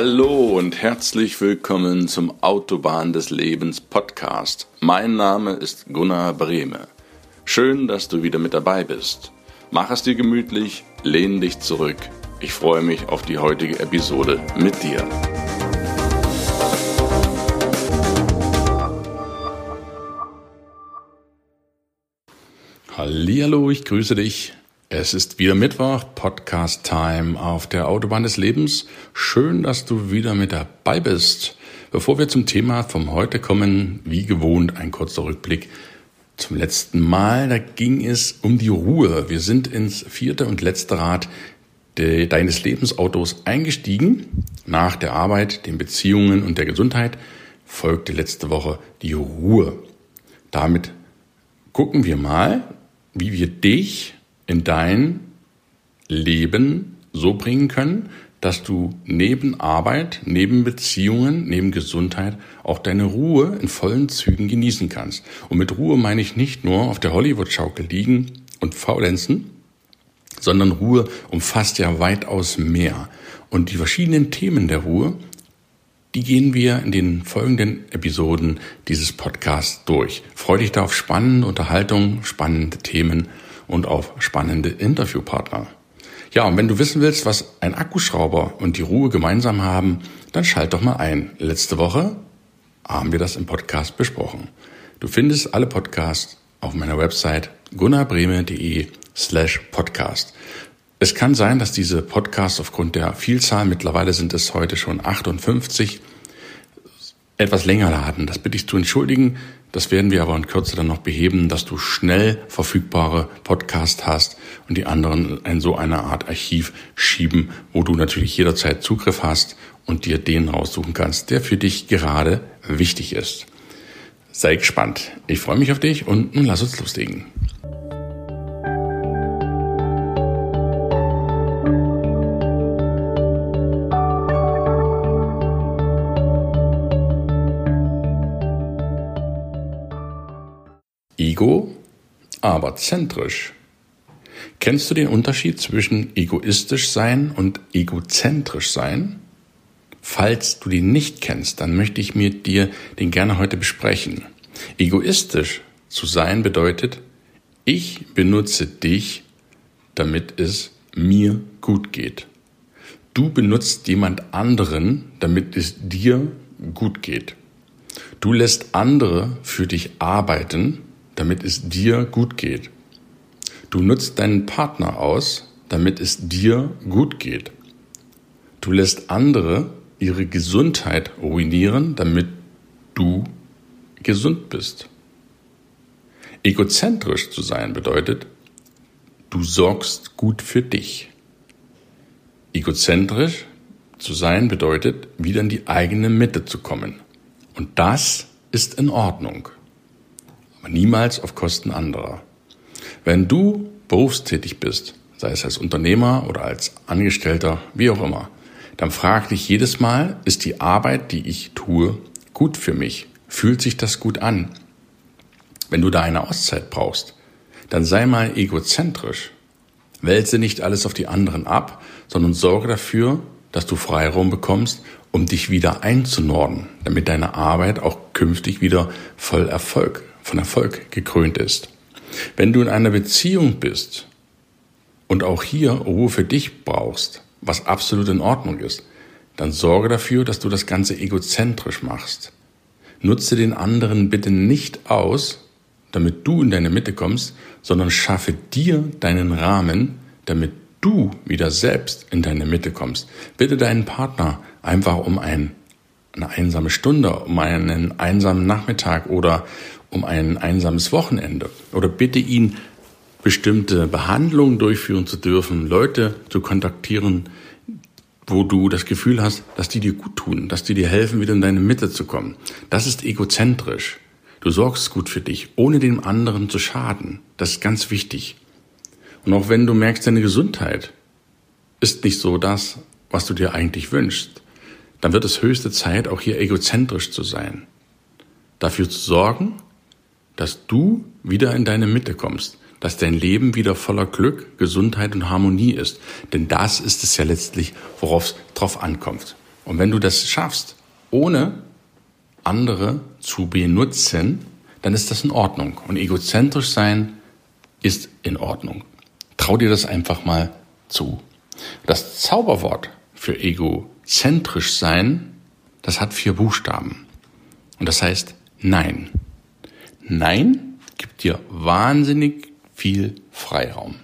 Hallo und herzlich willkommen zum Autobahn des Lebens Podcast. Mein Name ist Gunnar Brehme. Schön, dass du wieder mit dabei bist. Mach es dir gemütlich, lehn dich zurück. Ich freue mich auf die heutige Episode mit dir. Hallihallo, ich grüße dich. Es ist wieder Mittwoch, Podcast Time auf der Autobahn des Lebens. Schön, dass du wieder mit dabei bist. Bevor wir zum Thema vom heute kommen, wie gewohnt ein kurzer Rückblick zum letzten Mal. Da ging es um die Ruhe. Wir sind ins vierte und letzte Rad de, deines Lebensautos eingestiegen. Nach der Arbeit, den Beziehungen und der Gesundheit folgte letzte Woche die Ruhe. Damit gucken wir mal, wie wir dich in dein Leben so bringen können, dass du neben Arbeit, neben Beziehungen, neben Gesundheit auch deine Ruhe in vollen Zügen genießen kannst. Und mit Ruhe meine ich nicht nur auf der Hollywood-Schaukel liegen und faulenzen, sondern Ruhe umfasst ja weitaus mehr. Und die verschiedenen Themen der Ruhe, die gehen wir in den folgenden Episoden dieses Podcasts durch. Freue dich da auf spannende Unterhaltung, spannende Themen und auf spannende Interviewpartner. Ja, und wenn du wissen willst, was ein Akkuschrauber und die Ruhe gemeinsam haben, dann schalt doch mal ein. Letzte Woche haben wir das im Podcast besprochen. Du findest alle Podcasts auf meiner Website gunnarbreme.de slash podcast. Es kann sein, dass diese Podcasts aufgrund der Vielzahl, mittlerweile sind es heute schon 58, etwas länger laden. Das bitte ich zu entschuldigen. Das werden wir aber in Kürze dann noch beheben, dass du schnell verfügbare Podcasts hast und die anderen in so eine Art Archiv schieben, wo du natürlich jederzeit Zugriff hast und dir den raussuchen kannst, der für dich gerade wichtig ist. Sei gespannt. Ich freue mich auf dich und nun lass uns loslegen. Aber zentrisch. Kennst du den Unterschied zwischen egoistisch sein und egozentrisch sein? Falls du den nicht kennst, dann möchte ich mit dir den gerne heute besprechen. Egoistisch zu sein bedeutet, ich benutze dich, damit es mir gut geht. Du benutzt jemand anderen, damit es dir gut geht. Du lässt andere für dich arbeiten, damit es dir gut geht. Du nutzt deinen Partner aus, damit es dir gut geht. Du lässt andere ihre Gesundheit ruinieren, damit du gesund bist. Egozentrisch zu sein bedeutet, du sorgst gut für dich. Egozentrisch zu sein bedeutet, wieder in die eigene Mitte zu kommen. Und das ist in Ordnung aber niemals auf Kosten anderer. Wenn du berufstätig bist, sei es als Unternehmer oder als Angestellter, wie auch immer, dann frag dich jedes Mal, ist die Arbeit, die ich tue, gut für mich? Fühlt sich das gut an? Wenn du da eine Auszeit brauchst, dann sei mal egozentrisch. Wälze nicht alles auf die anderen ab, sondern sorge dafür, dass du Freiraum bekommst, um dich wieder einzunorden, damit deine Arbeit auch künftig wieder voll Erfolg von Erfolg gekrönt ist. Wenn du in einer Beziehung bist und auch hier Ruhe für dich brauchst, was absolut in Ordnung ist, dann sorge dafür, dass du das Ganze egozentrisch machst. Nutze den anderen bitte nicht aus, damit du in deine Mitte kommst, sondern schaffe dir deinen Rahmen, damit du wieder selbst in deine Mitte kommst. Bitte deinen Partner einfach um ein, eine einsame Stunde, um einen einsamen Nachmittag oder um ein einsames Wochenende oder bitte ihn, bestimmte Behandlungen durchführen zu dürfen, Leute zu kontaktieren, wo du das Gefühl hast, dass die dir gut tun, dass die dir helfen, wieder in deine Mitte zu kommen. Das ist egozentrisch. Du sorgst gut für dich, ohne dem anderen zu schaden. Das ist ganz wichtig. Und auch wenn du merkst, deine Gesundheit ist nicht so das, was du dir eigentlich wünschst, dann wird es höchste Zeit, auch hier egozentrisch zu sein. Dafür zu sorgen, dass du wieder in deine Mitte kommst, dass dein Leben wieder voller Glück, Gesundheit und Harmonie ist. Denn das ist es ja letztlich, worauf es drauf ankommt. Und wenn du das schaffst, ohne andere zu benutzen, dann ist das in Ordnung. Und egozentrisch sein ist in Ordnung. Trau dir das einfach mal zu. Das Zauberwort für egozentrisch sein, das hat vier Buchstaben. Und das heißt Nein. Nein gibt dir wahnsinnig viel Freiraum.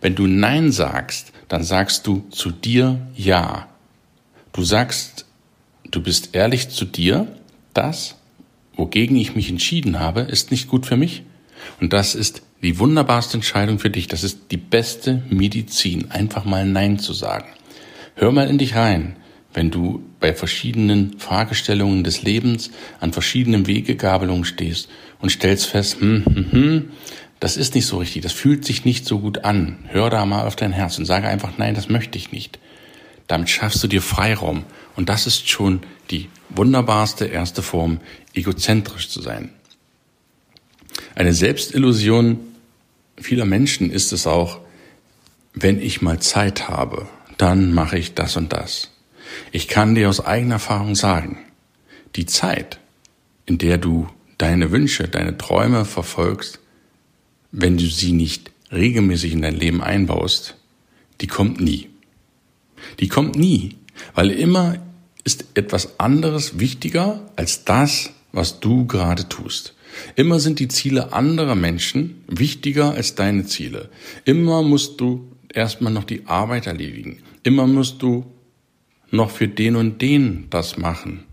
Wenn du Nein sagst, dann sagst du zu dir Ja. Du sagst, du bist ehrlich zu dir, das, wogegen ich mich entschieden habe, ist nicht gut für mich. Und das ist die wunderbarste Entscheidung für dich. Das ist die beste Medizin, einfach mal Nein zu sagen. Hör mal in dich rein, wenn du bei verschiedenen Fragestellungen des Lebens an verschiedenen Wegegabelungen stehst und stellst fest, hm, hm, hm, das ist nicht so richtig, das fühlt sich nicht so gut an. Hör da mal auf dein Herz und sage einfach, nein, das möchte ich nicht. Damit schaffst du dir Freiraum. Und das ist schon die wunderbarste erste Form, egozentrisch zu sein. Eine Selbstillusion vieler Menschen ist es auch, wenn ich mal Zeit habe, dann mache ich das und das. Ich kann dir aus eigener Erfahrung sagen, die Zeit, in der du deine Wünsche, deine Träume verfolgst, wenn du sie nicht regelmäßig in dein Leben einbaust, die kommt nie. Die kommt nie, weil immer ist etwas anderes wichtiger als das, was du gerade tust. Immer sind die Ziele anderer Menschen wichtiger als deine Ziele. Immer musst du erstmal noch die Arbeit erledigen. Immer musst du noch für den und den das machen.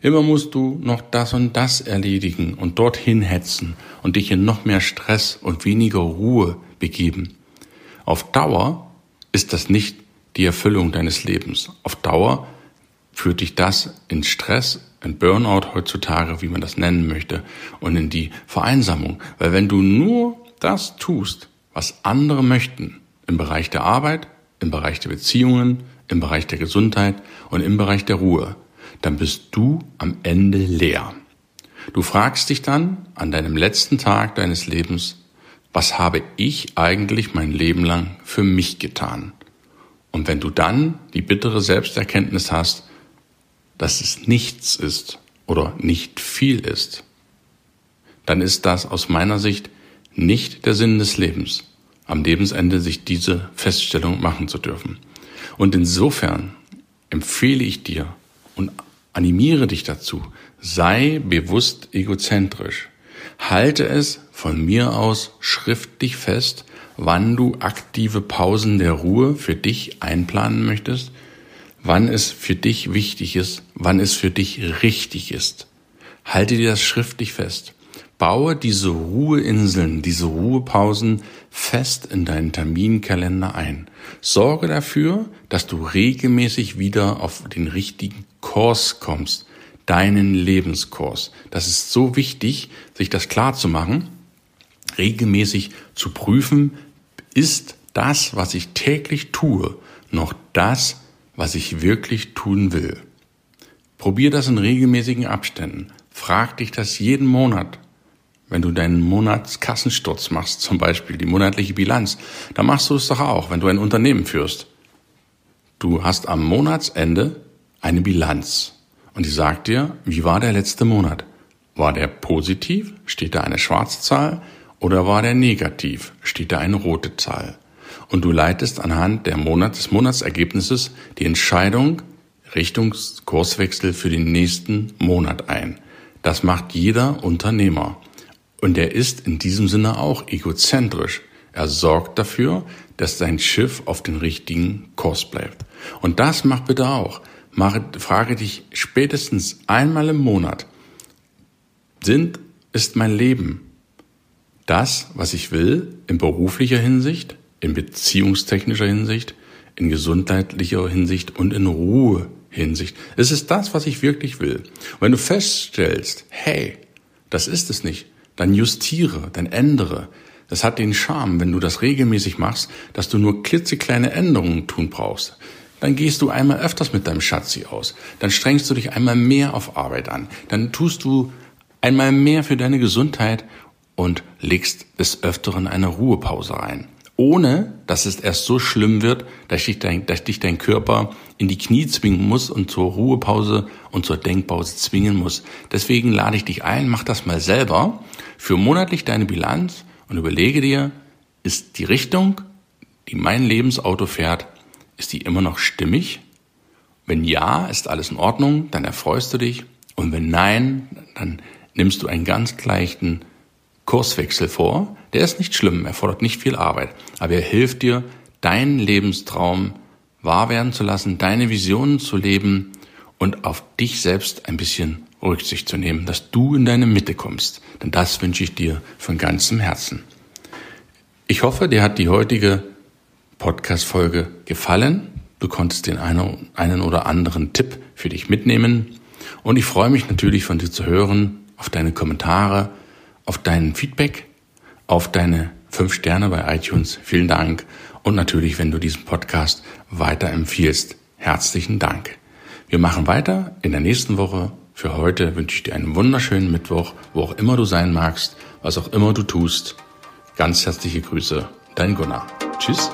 Immer musst du noch das und das erledigen und dorthin hetzen und dich in noch mehr Stress und weniger Ruhe begeben. Auf Dauer ist das nicht die Erfüllung deines Lebens. Auf Dauer führt dich das in Stress, in Burnout heutzutage, wie man das nennen möchte, und in die Vereinsamung. Weil wenn du nur das tust, was andere möchten, im Bereich der Arbeit, im Bereich der Beziehungen, im Bereich der Gesundheit und im Bereich der Ruhe, dann bist du am Ende leer. Du fragst dich dann an deinem letzten Tag deines Lebens, was habe ich eigentlich mein Leben lang für mich getan? Und wenn du dann die bittere Selbsterkenntnis hast, dass es nichts ist oder nicht viel ist, dann ist das aus meiner Sicht nicht der Sinn des Lebens, am Lebensende sich diese Feststellung machen zu dürfen. Und insofern empfehle ich dir und animiere dich dazu, sei bewusst egozentrisch. Halte es von mir aus schriftlich fest, wann du aktive Pausen der Ruhe für dich einplanen möchtest, wann es für dich wichtig ist, wann es für dich richtig ist. Halte dir das schriftlich fest. Baue diese Ruheinseln, diese Ruhepausen fest in deinen Terminkalender ein. Sorge dafür, dass du regelmäßig wieder auf den richtigen Kurs kommst, deinen Lebenskurs. Das ist so wichtig, sich das klar zu machen, regelmäßig zu prüfen, ist das, was ich täglich tue, noch das, was ich wirklich tun will. Probier das in regelmäßigen Abständen. Frag dich das jeden Monat. Wenn du deinen Monatskassensturz machst, zum Beispiel die monatliche Bilanz, dann machst du es doch auch, wenn du ein Unternehmen führst. Du hast am Monatsende eine Bilanz und die sagt dir, wie war der letzte Monat? War der positiv? Steht da eine schwarze Zahl? Oder war der negativ? Steht da eine rote Zahl? Und du leitest anhand der Monat, des Monatsergebnisses die Entscheidung Richtung Kurswechsel für den nächsten Monat ein. Das macht jeder Unternehmer. Und er ist in diesem Sinne auch egozentrisch. Er sorgt dafür, dass sein Schiff auf den richtigen Kurs bleibt. Und das mach bitte auch. Mach, frage dich spätestens einmal im Monat, sind, ist mein Leben das, was ich will, in beruflicher Hinsicht, in beziehungstechnischer Hinsicht, in gesundheitlicher Hinsicht und in Ruhe Hinsicht. Es das, was ich wirklich will. Und wenn du feststellst, hey, das ist es nicht, dann justiere, dann ändere. Das hat den Charme, wenn du das regelmäßig machst, dass du nur klitzekleine Änderungen tun brauchst. Dann gehst du einmal öfters mit deinem Schatzi aus. Dann strengst du dich einmal mehr auf Arbeit an. Dann tust du einmal mehr für deine Gesundheit und legst des Öfteren eine Ruhepause rein. ohne dass es erst so schlimm wird, dass dich dein, dass dich dein Körper in die Knie zwingen muss und zur Ruhepause und zur Denkpause zwingen muss. Deswegen lade ich dich ein, mach das mal selber, für monatlich deine Bilanz und überlege dir, ist die Richtung, die mein Lebensauto fährt, ist die immer noch stimmig? Wenn ja, ist alles in Ordnung, dann erfreust du dich. Und wenn nein, dann nimmst du einen ganz leichten Kurswechsel vor. Der ist nicht schlimm, er fordert nicht viel Arbeit, aber er hilft dir, deinen Lebenstraum wahr werden zu lassen, deine Visionen zu leben und auf dich selbst ein bisschen Rücksicht zu nehmen, dass du in deine Mitte kommst. Denn das wünsche ich dir von ganzem Herzen. Ich hoffe, dir hat die heutige Podcast-Folge gefallen. Du konntest den einen oder anderen Tipp für dich mitnehmen. Und ich freue mich natürlich von dir zu hören, auf deine Kommentare, auf dein Feedback, auf deine fünf Sterne bei iTunes. Vielen Dank. Und natürlich, wenn du diesen Podcast weiterempfiehlst. Herzlichen Dank. Wir machen weiter in der nächsten Woche. Für heute wünsche ich dir einen wunderschönen Mittwoch, wo auch immer du sein magst, was auch immer du tust. Ganz herzliche Grüße, dein Gunnar. Tschüss.